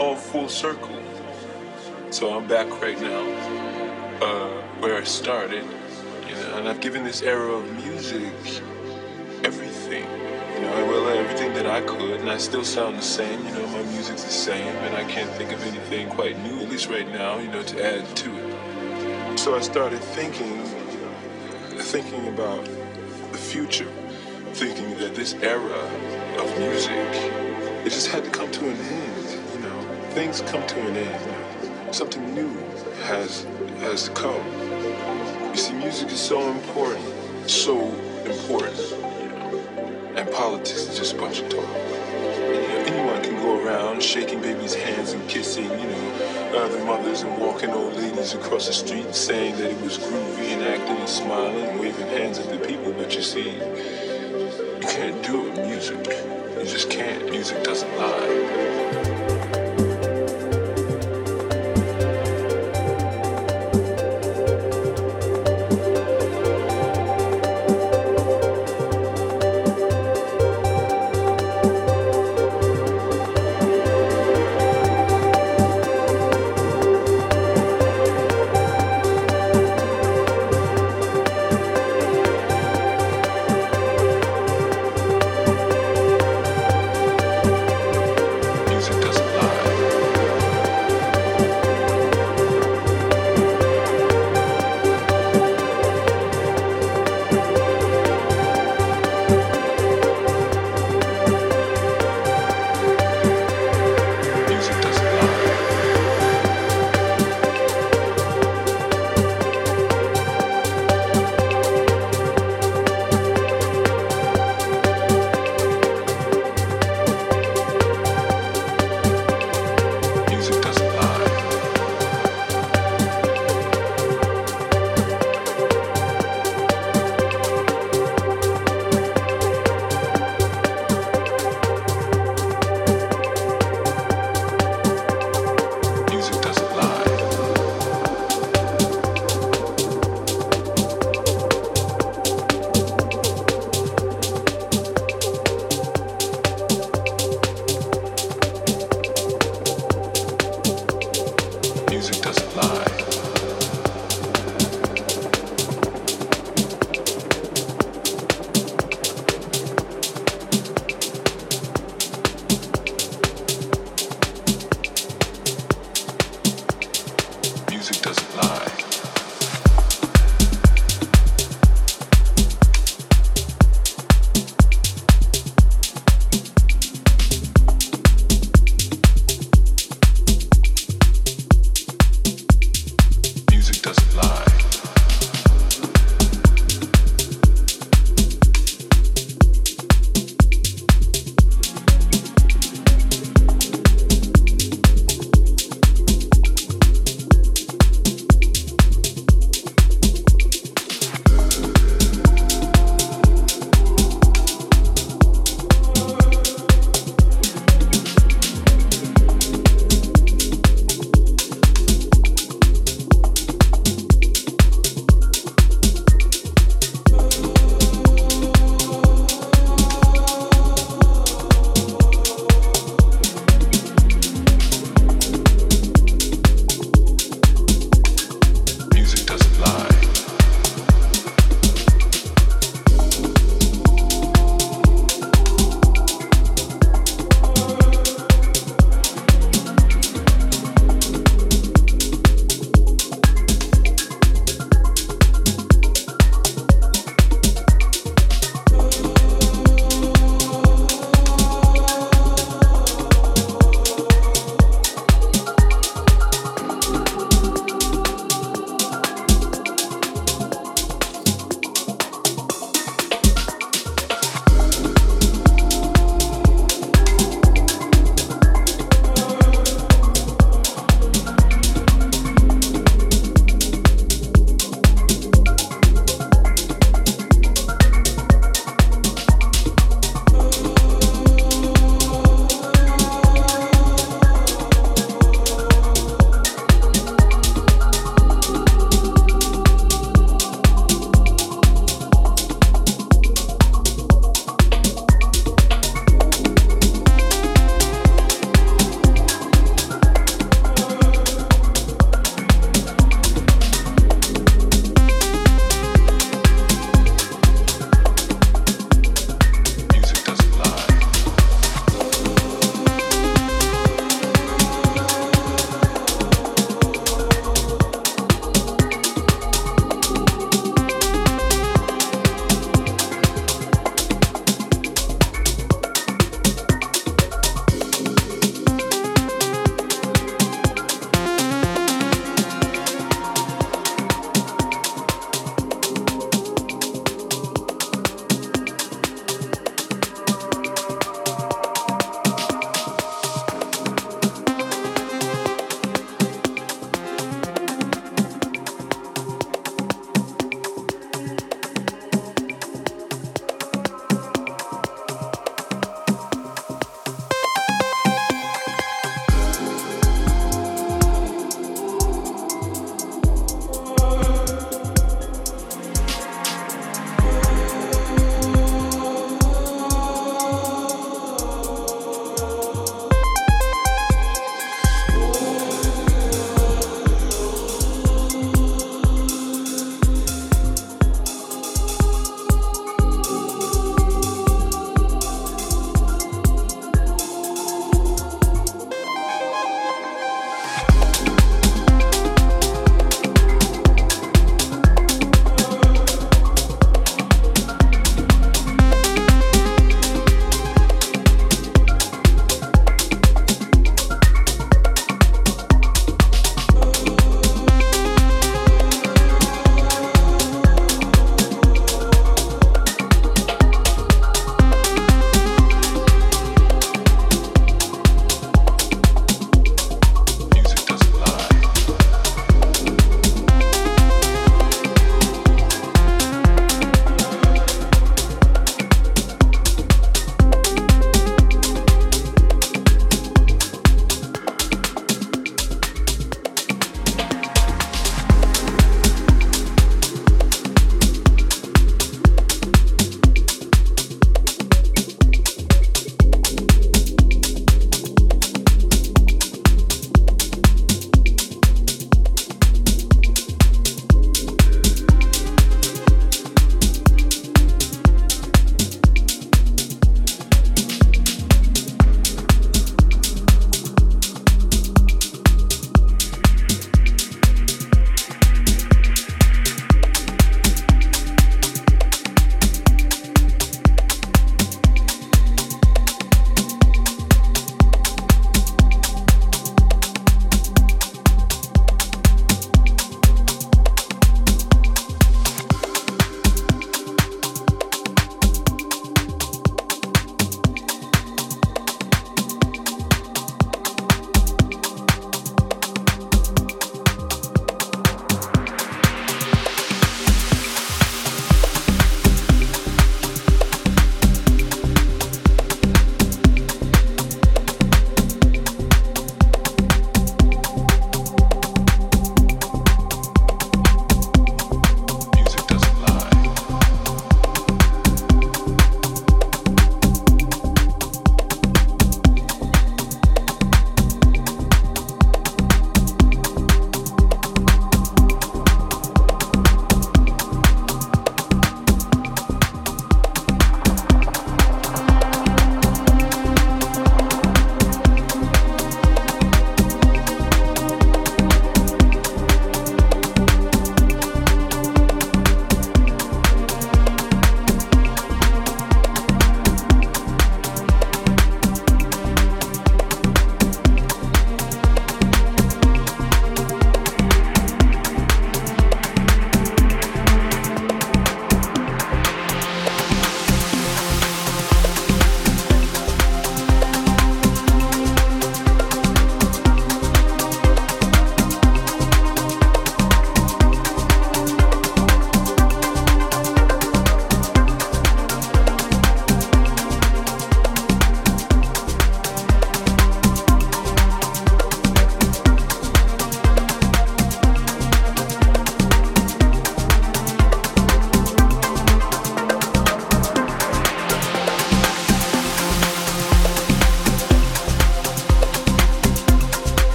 all full circle. So I'm back right now, uh, where I started, you know, and I've given this era of music everything. You know, I well everything that I could, and I still sound the same. You know, my music's the same, and I can't think of anything quite new, at least right now. You know, to add to it. So I started thinking, thinking about the future, thinking that this era of music, it just had to come to an end. Things come to an end. Something new has has come. You see, music is so important, so important. And politics is just a bunch of talk. You know, anyone can go around shaking babies' hands and kissing, you know, other mothers and walking old ladies across the street saying that it was groovy and acting and smiling and waving hands at the people. But you see, you can't do it with music. You just can't. Music doesn't lie.